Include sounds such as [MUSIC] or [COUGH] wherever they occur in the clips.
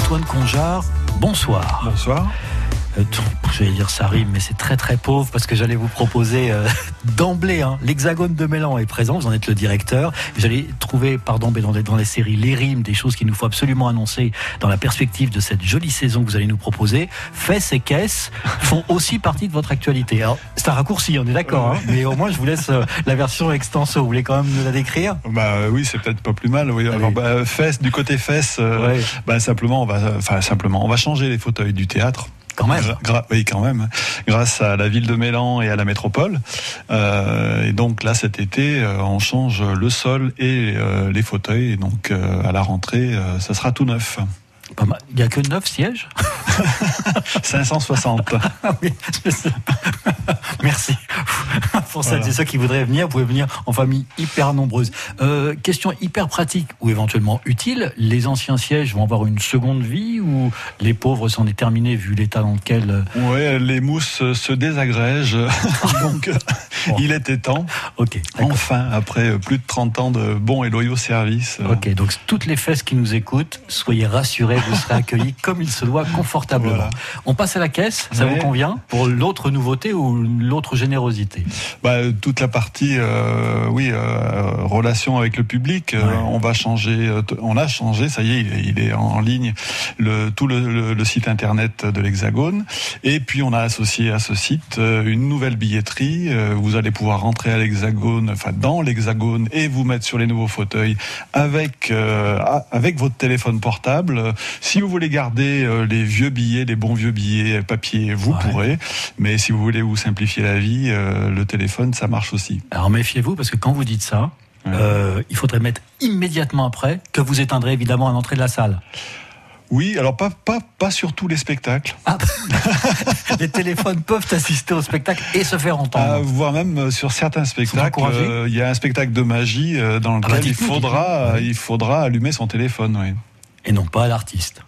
Antoine Conjard, bonsoir. Bonsoir. Euh, J'allais dire ça rime, mais c'est très très pauvre parce que j'allais vous proposer euh, [LAUGHS] d'emblée, hein, l'hexagone de Mélan est présent, vous en êtes le directeur. J'allais trouver, pardon, mais dans les, dans les séries, les rimes, des choses qu'il nous faut absolument annoncer dans la perspective de cette jolie saison que vous allez nous proposer. Fesses et caisses font [LAUGHS] aussi partie de votre actualité. C'est un raccourci, on est d'accord, hein, mais au moins je vous laisse euh, la version extenso. Vous voulez quand même nous la décrire? Bah oui, c'est peut-être pas plus mal. Oui. Alors, bah, fesses, du côté fesses, euh, Ouais. bah, simplement, on va, enfin simplement, on va changer les fauteuils du théâtre. Quand même. Oui, quand même. Grâce à la ville de Mélan et à la métropole. Euh, et donc là, cet été, euh, on change le sol et euh, les fauteuils. Et donc à la rentrée, ça sera tout neuf. Il n'y a que 9 sièges [LAUGHS] 560. [LAUGHS] Ah oui. [LAUGHS] Merci. Pour celles Voilà. et ceux qui voudraient venir, vous pouvez venir en famille hyper nombreuse. Euh, question hyper pratique ou éventuellement utile, les anciens sièges vont avoir une seconde vie ou les pauvres s'en est terminé vu l'état dans lequel... euh, Ouais, les mousses se désagrègent. donc, euh, Bon. il était temps. Ok. Enfin, après plus de 30 ans de bons et loyaux services. Ok, donc toutes les fesses qui nous écoutent, soyez rassurés, vous serez [LAUGHS] accueillis comme il se doit, confortablement. Voilà. On passe à la caisse, ça Ouais. vous convient Pour l'autre nouveauté ou l'autre générosité Bah, toute la partie, euh, oui, euh, relation avec le public, euh, on va changer, on a changé, ça y est, il est, il est en ligne, le, tout le, le- le site internet de l'Hexagone. Et puis on a associé à ce site une nouvelle billetterie. Vous allez pouvoir rentrer à l'Hexagone, enfin dans l'Hexagone, et vous mettre sur les nouveaux fauteuils avec avec votre téléphone portable. Euh, Si vous voulez garder euh, les vieux billets, les bons vieux billets papier, vous Ouais. pourrez. Mais si vous voulez vous simplifier la vie, euh, le téléphone, ça marche aussi. Alors méfiez-vous parce que quand vous dites ça, Ouais. euh, il faudrait mettre immédiatement après que vous éteindrez évidemment à l'entrée de la salle. Oui, alors pas, pas, pas sur tous les spectacles, Ah, [LAUGHS] les téléphones peuvent assister au spectacle et se faire Ah, entendre. voire même euh, sur certains spectacles. euh, Il y a un spectacle de magie euh, dans lequel bah, il, dites-nous, faudra, euh, il faudra allumer son téléphone. Oui. Et non pas à l'artiste.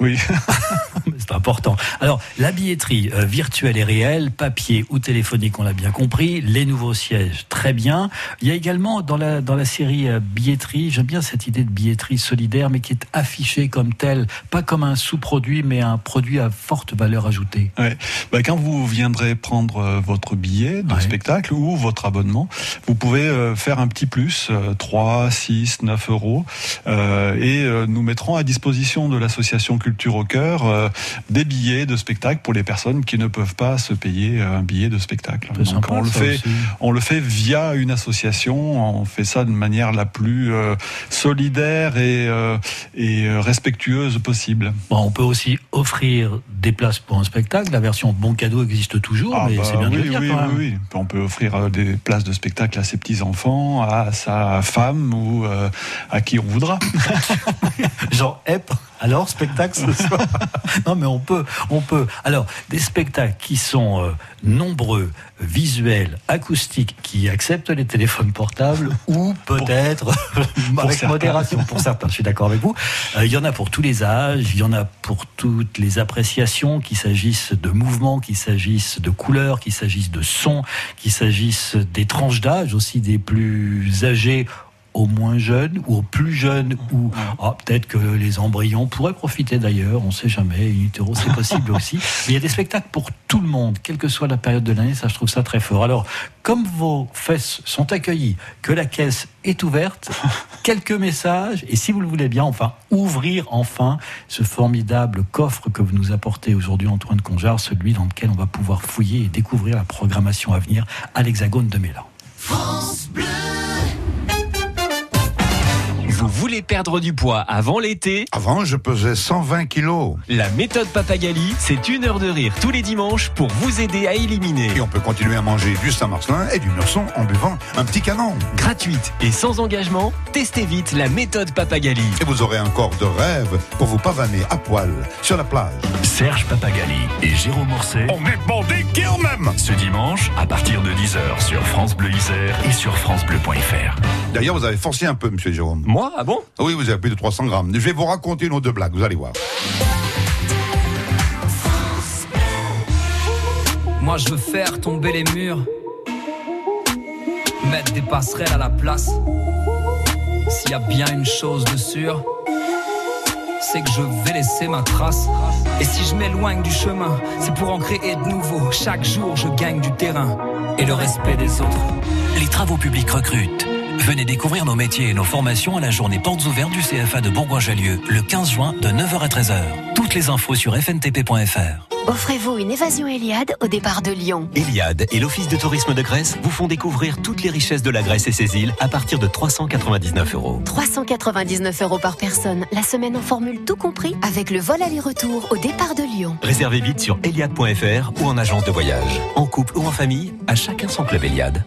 oui. [LAUGHS] C'est important. Alors, la billetterie euh, virtuelle et réelle, papier ou téléphonique, on l'a bien compris. Les nouveaux sièges, très bien. Il y a également dans la, dans la série euh, billetterie, j'aime bien cette idée de billetterie solidaire, mais qui est affichée comme telle, pas comme un sous-produit, mais un produit à forte valeur ajoutée. Ouais. Bah, quand vous viendrez prendre euh, votre billet de Ouais. spectacle ou votre abonnement, vous pouvez faire un petit plus, euh, 3, 6, 9 euros, euh, et nous mettrons à disposition de l'association Culture au Cœur euh, des billets de spectacle pour les personnes qui ne peuvent pas se payer euh, un billet de spectacle. Sympa, on le fait. aussi. On le fait via une association, on fait ça de manière la plus euh, solidaire et, euh, et respectueuse possible. Bon, on peut aussi offrir des places pour un spectacle. La version bon cadeau existe toujours, Ah mais bah c'est bien de oui, le dire oui, quand oui, même. oui. On peut offrir des places de spectacle à ses petits-enfants, à sa femme ou euh, à qui on voudra. [LAUGHS] Genre, hep, alors spectacle ce soir [LAUGHS] Non, mais on peut, on peut. Alors, des spectacles qui sont euh, nombreux, visuels, acoustiques, qui acceptent les téléphones portables [LAUGHS] ou peut-être [LAUGHS] avec modération pour certains. Je suis d'accord avec vous. Euh, Il y en a pour tous les âges, il y en a pour toutes les appréciations, qu'il s'agisse de mouvements, qu'il s'agisse de couleurs, qu'il s'agisse de sons, qu'il s'agisse des tranches d'âge aussi des plus âgés aux moins jeunes ou aux plus jeunes ou ah, peut-être que les embryons pourraient profiter d'ailleurs, on ne sait jamais, utero c'est possible aussi. [LAUGHS] Mais il y a des spectacles pour tout le monde, quelle que soit la période de l'année, ça je trouve ça très fort. Alors, comme vos fesses sont accueillies, que la caisse est ouverte, [LAUGHS] quelques messages et si vous le voulez bien, enfin, ouvrir enfin ce formidable coffre que vous nous apportez aujourd'hui Antoine Conjar, celui dans lequel on va pouvoir fouiller et découvrir la programmation à venir à l'Hexagone de Mélan. Voulez perdre du poids avant l'été Avant, je pesais 120 kilos. La méthode Papagali, c'est une heure de rire tous les dimanches pour vous aider à éliminer. Et on peut continuer à manger du Saint-Marcelin et du Meurson en buvant un petit canon. Gratuite et sans engagement, testez vite la méthode Papagali. Et vous aurez un corps de rêve pour vous pavaner à poil sur la plage. Serge Papagali et Jérôme Morset On est bandés quand même ce dimanche à partir de 10h sur France Bleu Isère et sur francebleu.fr. D'ailleurs, vous avez forcé un peu, monsieur Jérôme. Moi? Ah bon? Oui, vous avez plus de 300 grammes. Je vais vous raconter nos deux blagues, vous allez voir. Moi je veux faire tomber les murs, mettre des passerelles à la place. S'il y a bien une chose de sûre, c'est que je vais laisser ma trace. Et si je m'éloigne du chemin, c'est pour en créer de nouveau. Chaque jour, je gagne du terrain et le respect des autres. Les travaux publics recrutent. Venez découvrir nos métiers et nos formations à la journée portes ouvertes du CFA de Bourgoin-Jallieu le 15 juin de 9h à 13h. Toutes les infos sur fntp.fr. Offrez-vous une évasion Eliade au départ de Lyon. Eliade et l'Office de tourisme de Grèce vous font découvrir toutes les richesses de la Grèce et ses îles à partir de 399 euros. 399 euros par personne, la semaine en formule tout compris, avec le vol aller-retour au départ de Lyon. Réservez vite sur eliade.fr ou en agence de voyage. En couple ou en famille, à chacun son club Eliade.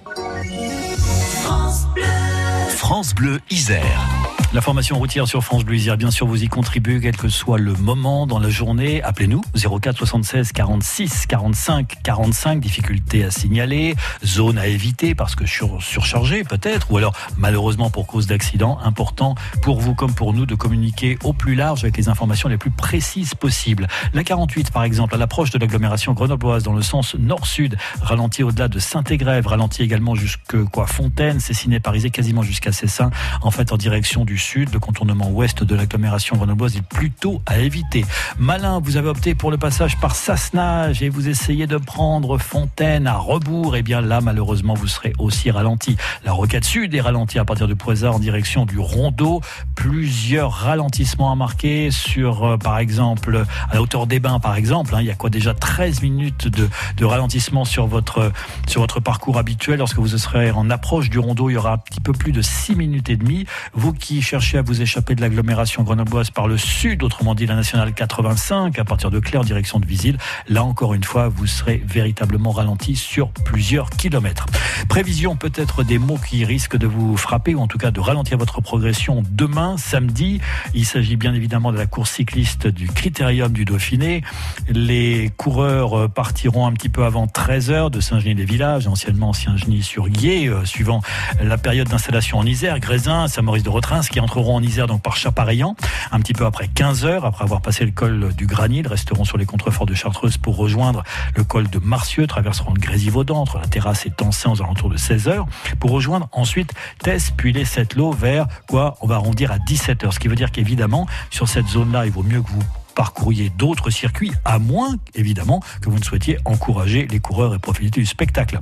France Bleu Isère. La formation routière sur France Bleu bien sûr, vous y contribuez, quel que soit le moment dans la journée. Appelez-nous 04 76 46 45 45. Difficultés à signaler, zone à éviter parce que sur, surchargé peut-être, ou alors malheureusement pour cause d'accident. Important pour vous comme pour nous de communiquer au plus large avec les informations les plus précises possibles. La 48, par exemple, à l'approche de l'agglomération grenobloise dans le sens nord-sud, ralenti au-delà de Saint-Égrève, ralenti également jusque quoi Fontaine, Cessiné, Parisé, quasiment jusqu'à Cessin, en fait en direction du sud, le contournement ouest de l'agglomération grenobloise est plutôt à éviter. Malin, vous avez opté pour le passage par Sassenage et vous essayez de prendre Fontaine à rebours. Eh bien là, malheureusement, vous serez aussi ralenti. La rocade sud est ralentie à partir de Poisard en direction du Rondeau. Plusieurs ralentissements à marquer sur, euh, par exemple, à la hauteur des bains, par exemple. Hein. il y a quoi déjà 13 minutes de, de ralentissement sur votre, sur votre parcours habituel. Lorsque vous serez en approche du Rondeau, il y aura un petit peu plus de 6 minutes et demie. Vous qui cherchez à vous échapper de l'agglomération grenobloise par le sud, autrement dit la nationale 85, à partir de Claire direction de Visil, là encore une fois, vous serez véritablement ralenti sur plusieurs kilomètres. Prévision peut-être des mots qui risquent de vous frapper, ou en tout cas de ralentir votre progression demain, samedi. Il s'agit bien évidemment de la course cycliste du Critérium du Dauphiné. Les coureurs partiront un petit peu avant 13h de Saint-Genis-les-Villages, anciennement Saint-Genis-sur-Guiers, euh, suivant la période d'installation en Isère, Grésin, Saint-Maurice de Retrins, entreront en Isère donc par Chapareillan, un petit peu après 15 heures, après avoir passé le col du Granil, resteront sur les contreforts de Chartreuse pour rejoindre le col de Marcieux, traverseront le Grésivaudan entre la terrasse et Tansin aux alentours de 16 heures, pour rejoindre ensuite Tess, puis les Sept-Lots vers quoi On va arrondir à 17 heures, ce qui veut dire qu'évidemment, sur cette zone-là, il vaut mieux que vous parcouriez d'autres circuits, à moins évidemment que vous ne souhaitiez encourager les coureurs et profiter du spectacle.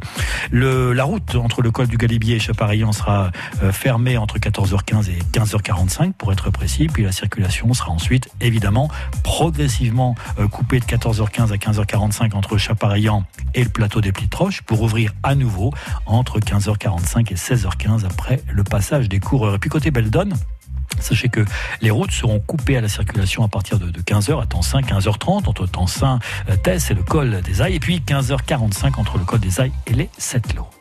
Le, la route entre le col du Galibier et Chapareillan sera euh, fermée entre 14h15 et 15h45 pour être précis, puis la circulation sera ensuite évidemment progressivement euh, coupée de 14h15 à 15h45 entre Chapareillan et le plateau des Plites Roches pour ouvrir à nouveau entre 15h45 et 16h15 après le passage des coureurs. Et puis côté Beldon, Sachez que les routes seront coupées à la circulation à partir de, 15h à Tansin, 15h30 entre Tansin, euh, Tess et le col des Ailles, et puis 15h45 entre le col des Ailles et les Sept-Lots.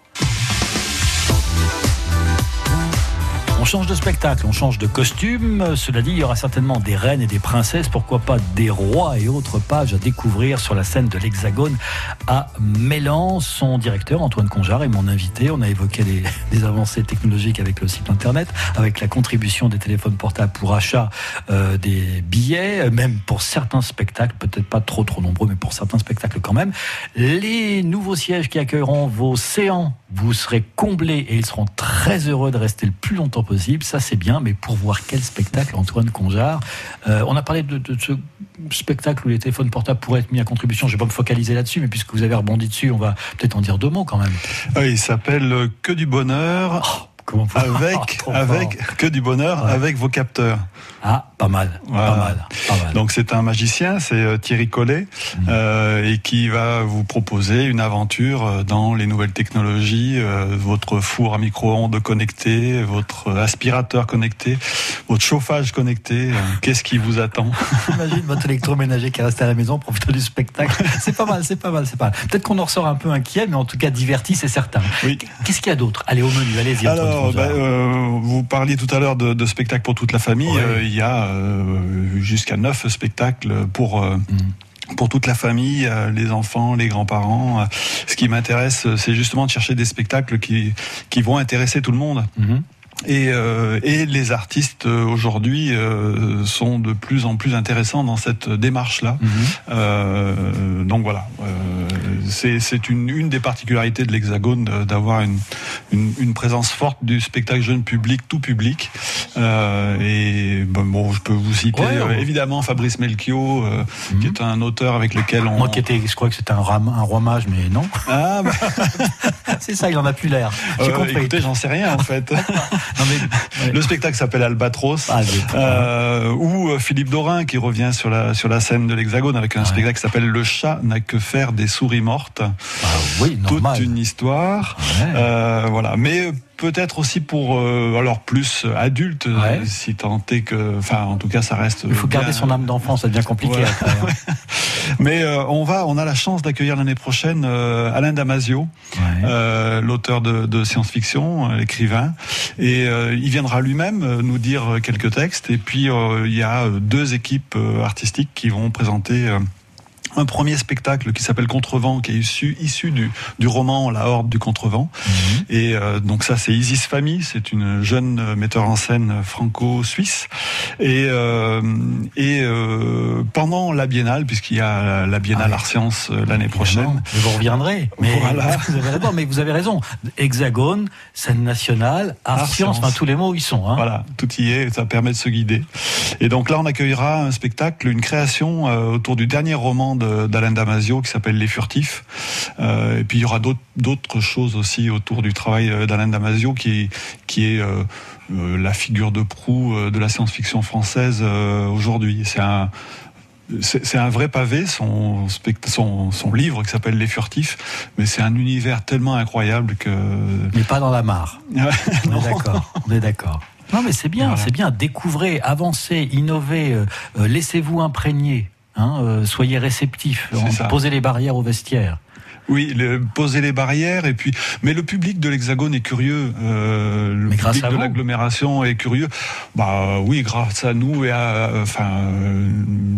Change de spectacle, on change de costume. Cela dit, il y aura certainement des reines et des princesses, pourquoi pas des rois et autres pages à découvrir sur la scène de l'Hexagone à Mélan. Son directeur, Antoine Conjar, est mon invité. On a évoqué [LAUGHS] les, avancées technologiques avec le site internet, avec la contribution des téléphones portables pour achat euh, des billets, même pour certains spectacles, peut-être pas trop trop nombreux, mais pour certains spectacles quand même. Les nouveaux sièges qui accueilleront vos séants, vous serez comblés et ils seront très heureux de rester le plus longtemps possible, ça c'est bien, mais pour voir quel spectacle Antoine Conjar. Euh, on a parlé de, ce spectacle où les téléphones portables pourraient être mis à contribution. Je ne vais pas me focaliser là-dessus, mais puisque vous avez rebondi dessus, on va peut-être en dire deux mots quand même. Oui, il s'appelle Que du bonheur. Oh, comment avec, [LAUGHS] avec que du bonheur avec vos capteurs. Ah, pas mal, pas mal, Donc c'est un magicien, c'est euh, Thierry Collet, mmh. euh, et qui va vous proposer une aventure euh, dans les nouvelles technologies, votre four à micro-ondes connecté, votre aspirateur connecté, votre chauffage connecté. Qu'est-ce qui vous attend? [LAUGHS] Imagine votre électroménager qui reste à la maison, profitant du spectacle. C'est pas mal, c'est pas mal, c'est pas mal. Peut-être qu'on en ressort un peu inquiet, mais en tout cas diverti, c'est certain. Oui. Qu'est-ce qu'il y a d'autre? Allez au menu, allez-y. Alors, bah, vous parliez tout à l'heure de, de spectacle pour toute la famille. Il y a euh, jusqu'à neuf spectacles pour euh, mm. pour toute la famille, euh, les enfants, les grands-parents. Ce qui m'intéresse, c'est justement de chercher des spectacles qui, qui vont intéresser tout le monde. Mm-hmm. Et, euh, et les artistes aujourd'hui euh, sont de plus en plus intéressants dans cette démarche-là. Mhm. Euh, donc voilà, c'est une, une des particularités de l'Hexagone d'avoir une, une, une présence forte du spectacle jeune public, tout public. Euh, et bon, bon, je peux vous citer Ouais, euh, ouais. évidemment Fabrice Melchior, euh, Mhm. qui est un auteur avec lequel on. Moi qui étais, je crois que c'était un, ram- un roi mage, mais non. Ah, bah, [LAUGHS] c'est ça, il en a plus l'air. J'ai euh, compris. écoutez, j'en sais rien en fait. [LAUGHS] Non, mais- ouais. Le spectacle s'appelle Albatros. Ah, euh, Philippe Dorin qui revient sur la sur la scène de l'Hexagone avec un spectacle qui s'appelle Le chat n'a que faire des souris mortes. Ah oui, Toute une histoire. Ouais. Euh, voilà, mais peut-être aussi pour euh, alors plus adulte, euh, Ouais. si tant est que, enfin en tout cas ça reste. Il faut bien- garder son âme d'enfant, ça devient compliqué Ouais. après. hein. [LAUGHS] Mais euh, on va, on a la chance d'accueillir l'année prochaine euh, Alain Damasio, Ouais. euh, l'auteur de, de science-fiction, euh, l'écrivain, et euh, il viendra lui-même euh, nous dire euh, quelques textes. Et puis euh, il y a euh, deux équipes euh, artistiques qui vont présenter. Un premier spectacle qui s'appelle Contrevent, qui est issu, issu du, du roman La Horde du Contrevent. Mhm. Et euh, donc ça, c'est Isis Famille, c'est une jeune euh, metteur en scène franco-suisse. Et, euh, et euh, pendant la Biennale, puisqu'il y a la, Biennale Ah. Art Sciences l'année prochaine. Mais vous reviendrez. Mais Voilà. vous avez raison, mais vous avez raison. Hexagone, scène nationale, art, Art science, science. enfin tous les mots y sont. Hein. Voilà, tout y est, ça permet de se guider. Et donc là, on accueillera un spectacle, une création autour du dernier roman de- d'Alain Damasio qui s'appelle Les Furtifs. Euh, et puis il y aura d'autres- choses aussi autour du travail euh, d'Alain Damasio qui, qui est euh, euh, la figure de proue euh, de la science-fiction française euh, aujourd'hui. C'est un c'est un vrai pavé, son, son, son livre qui s'appelle Les Furtifs, mais c'est un univers tellement incroyable que... Mais pas dans la mare. [LAUGHS] On Non. est d'accord. On est d'accord. Non, mais c'est bien, Voilà. c'est bien. Découvrez, avancez, innovez, euh, euh, laissez-vous imprégner. Hein, euh, soyez réceptifs, ça. posez les barrières au vestiaire. Oui, le- poser les barrières et puis, mais le public de l'Hexagone est curieux. Euh, le Mais public de l'agglomération est curieux. Bah oui, grâce à nous et à, enfin, euh,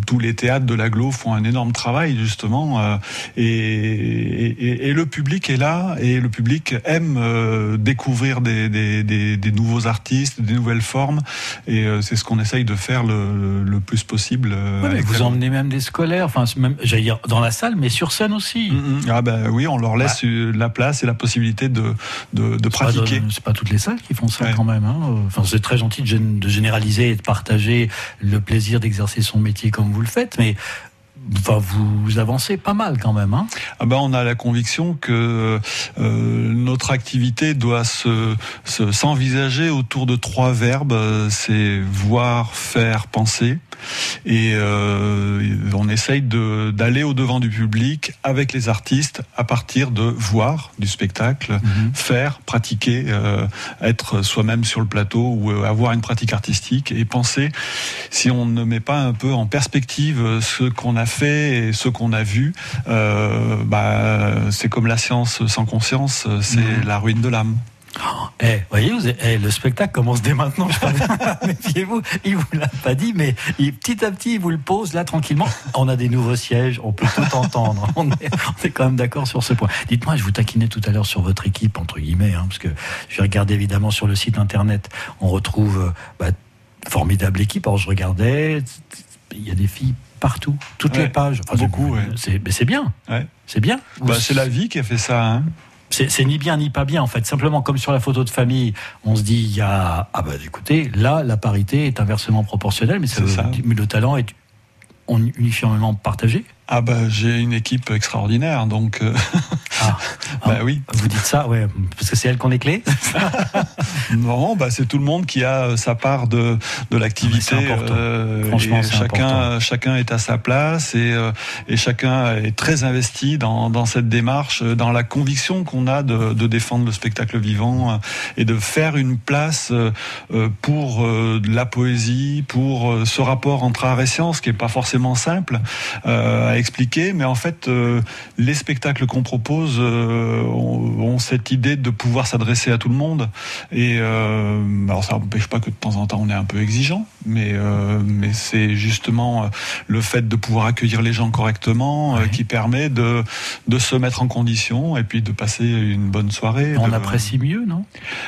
tous les théâtres de l'agglo font un énorme travail justement. euh, et, et, et le public est là et le public aime euh, découvrir des, des, des, des nouveaux artistes, des nouvelles formes. Et euh, c'est ce qu'on essaye de faire le, le plus possible. euh, Ouais, mais vous emmenez même des scolaires, enfin, même, j'allais dire dans la salle, mais sur scène aussi. Mm, mm. Ah ben oui, on leur laisse euh, la place et la possibilité de, de, pratiquer. C'est pas toutes les salles qui font ça Ouais. quand même. Hein. Enfin, c'est très gentil de, de généraliser et de partager le plaisir d'exercer son métier comme vous le faites, mais enfin, vous avancez pas mal quand même. Hein. Ah ben on a la conviction que euh, notre activité doit se se- s'envisager autour de trois verbes. C'est voir, faire, penser. Et euh, on essaye de- d'aller au devant du public avec les artistes à partir de voir du spectacle, Mhm. faire, pratiquer, euh, être soi-même sur le plateau ou euh, avoir une pratique artistique et penser si on ne met pas un peu en perspective euh, ce qu'on a fait et ce qu'on a vu, euh, bah, c'est comme la science sans conscience, euh, c'est Mhm. la ruine de l'âme. Eh, voyez, vous, eh, le spectacle commence dès maintenant. [LAUGHS] Méfiez-vous, il vous l'a pas dit, mais il- petit à petit, il vous le pose là tranquillement. On a des nouveaux sièges, on peut tout entendre. [LAUGHS] On est, on est quand même d'accord sur ce point. Dites-moi, je vous taquinais tout à l'heure sur votre équipe entre guillemets, hein, parce que j'ai regardé évidemment sur le site internet, on retrouve euh, bah, formidable équipe. Alors je regardais, il y a des filles partout, toutes Ouais, les pages. Enfin, beaucoup, c'est- ouais. Bien. Ouais. C'est bien. Bah, c'est la vie qui a fait ça. Hein. C'est ni bien ni pas bien en fait. Simplement comme sur la photo de famille, on se dit il y a ah bah écoutez là la parité est inversement proportionnelle, mais, ça le talent est uniformément partagé. Ah bah j'ai une équipe extraordinaire, donc euh, Ah, [LAUGHS] bah oui. vous dites ça, ouais, parce que c'est elle qu'on est clé. [LAUGHS] Non, bah c'est tout le monde qui a euh, sa part de de l'activité. Ah, euh, Franchement, chacun important. chacun est à sa place et euh, et chacun est très investi dans dans cette démarche, euh, dans la conviction qu'on a de de défendre le spectacle vivant et de faire une place pour de la poésie, pour ce rapport entre art et science qui est pas forcément simple euh, expliquer, mais en fait euh, les spectacles qu'on propose euh, ont, ont cette idée de pouvoir s'adresser à tout le monde. Et euh, alors ça n'empêche pas que de temps en temps on est un peu exigeant, mais mais c'est justement le fait de pouvoir accueillir les gens correctement Ouais. qui permet de de se mettre en condition et puis de passer une bonne soirée. On de- apprécie mieux, non?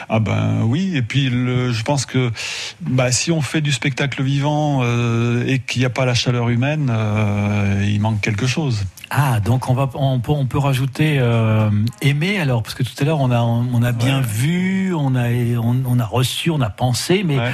Ah ben oui, et puis le, je pense que bah, si on fait du spectacle vivant et qu'il n'y a pas la chaleur humaine, il manque quelque chose. Ah, donc on va, on peut, on peut rajouter euh, aimer alors, parce que tout à l'heure on a, on a bien Ouais. vu, on a, on, on a reçu, on a pensé, mais Ouais.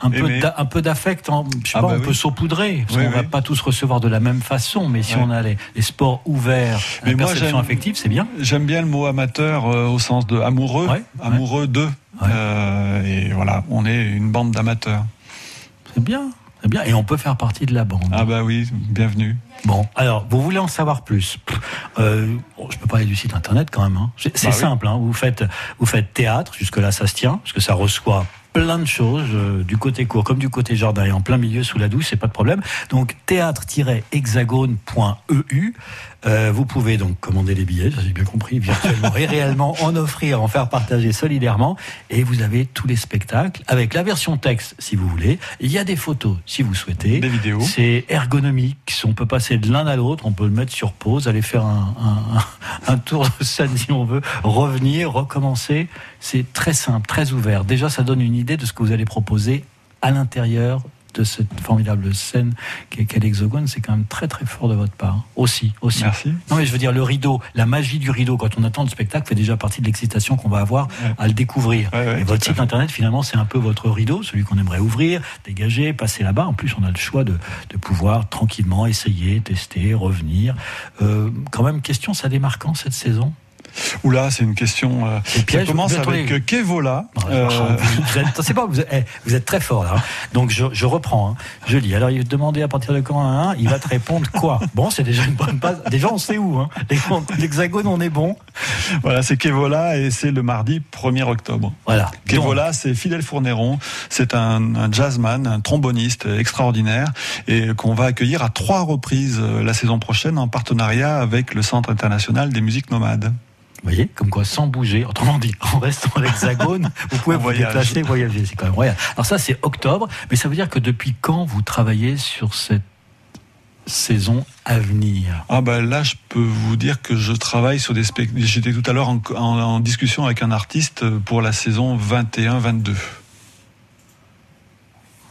un peu, Aimer. un peu d'affect, en- je sais Ah pas, bah on oui. peut saupoudrer, parce Oui, qu'on va pas tous recevoir de la même façon, mais si Ouais. on a les, les sports ouverts, Mais la moi, perception affective, c'est bien. J'aime bien le mot amateur euh, au sens de amoureux, Ouais, amoureux de. Ouais. Euh, et voilà, on est une bande d'amateurs. C'est bien, bien, et on peut faire partie de la bande. Ah bah oui, bienvenue. Bon, alors, vous voulez en savoir plus? Euh, Je peux parler du site internet quand même. hein. C'est Bah oui. simple. Hein. Vous faites, vous faites théâtre. Jusque là, ça se tient, parce que ça reçoit plein de choses euh, du côté court comme du côté jardin et en plein milieu sous la douche, c'est pas de problème. Donc théâtre-hexagone.eu. Euh, vous pouvez donc commander les billets, j'ai bien compris, virtuellement et réellement en offrir, en faire partager solidairement. Et vous avez tous les spectacles avec la version texte si vous voulez. Il y a des photos si vous souhaitez. Des vidéos. C'est ergonomique. On peut passer de l'un à l'autre. On peut le mettre sur pause, aller faire un, un- un tour de scène si on veut, revenir, recommencer. C'est très simple, très ouvert. Déjà, ça donne une idée de ce que vous allez proposer à l'intérieur de cette formidable scène qu'est l'Hexagone. C'est quand même très très fort de votre part. Aussi, aussi. Merci. Non mais je veux dire le rideau, la magie du rideau quand on attend le spectacle fait déjà partie de l'excitation qu'on va avoir Ouais. à le découvrir. Ouais, ouais, Et votre site internet finalement c'est un peu votre rideau, celui qu'on aimerait ouvrir, dégager, passer là-bas. En plus on a le choix de, de pouvoir tranquillement essayer, tester, revenir. Euh, quand même question, ça démarre quand cette saison? Oula, c'est une question euh, commence avec euh, Kevola. Euh, vous, vous êtes, c'est pas, vous, êtes, eh, vous êtes très fort là. hein. Donc je, je reprends. hein. Je lis. Alors il va te demander à partir de quand un, il va te répondre quoi? [LAUGHS] Bon, c'est déjà une bonne base. Déjà on sait où. Hein. L'hexagone on est bon. voilà, c'est Kevola et c'est le mardi 1er octobre. Voilà. Kevola, c'est Fidel Fourneron. C'est un, un jazzman, un tromboniste extraordinaire et qu'on va accueillir à trois reprises euh, la saison prochaine en partenariat avec le Centre international des musiques nomades. Vous voyez, comme quoi, sans bouger, autrement dit, en restant à l'hexagone, [LAUGHS] vous pouvez vous voyage. déplacer, voyager. C'est quand même royal. Alors ça, c'est octobre, mais ça veut dire que depuis quand vous travaillez sur cette saison à venir? Ah ben là, je peux vous dire que je travaille sur des spectacles. J'étais tout à l'heure en, en- en discussion avec un artiste pour la saison 21-22.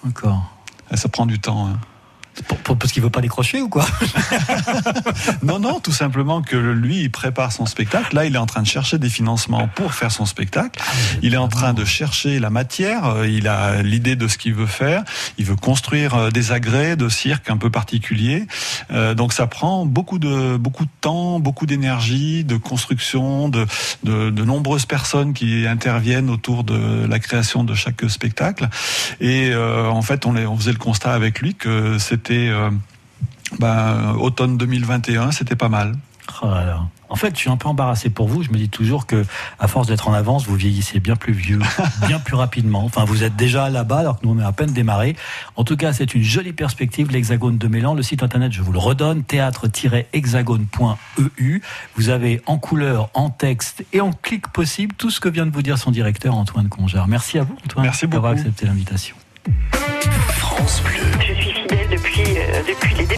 Encore. Ça prend du temps. hein. Pour- pour- parce qu'il veut pas décrocher ou quoi [LAUGHS] Non, non, tout simplement que lui, il prépare son spectacle. Là, il est en train de chercher des financements pour faire son spectacle. Il est en train de chercher la matière. euh, Il a l'idée de ce qu'il veut faire. Il veut construire euh, des agrès de cirque un peu particuliers. Euh, donc, ça prend beaucoup de beaucoup de temps, beaucoup d'énergie, de construction, de, de de nombreuses personnes qui interviennent autour de la création de chaque spectacle. Et euh, en fait, on, les- on faisait le constat avec lui que c'était euh, ben, automne 2021, c'était pas mal. Oh là là. En fait, je suis un peu embarrassé pour vous. Je me dis toujours que, à force d'être en avance, vous vieillissez bien plus vieux, [LAUGHS] bien plus rapidement. Enfin, vous êtes déjà là-bas, alors que nous, on est à peine démarré. En tout cas, c'est une jolie perspective, l'Hexagone de Mélan. Le site internet, je vous le redonne, théâtre-hexagone.eu. Vous avez en couleur, en texte et en clic possible tout ce que vient de vous dire son directeur, Antoine Conjar. Merci à vous, Antoine, Merci d'avoir accepté l'invitation. France Bleu. Depuis les.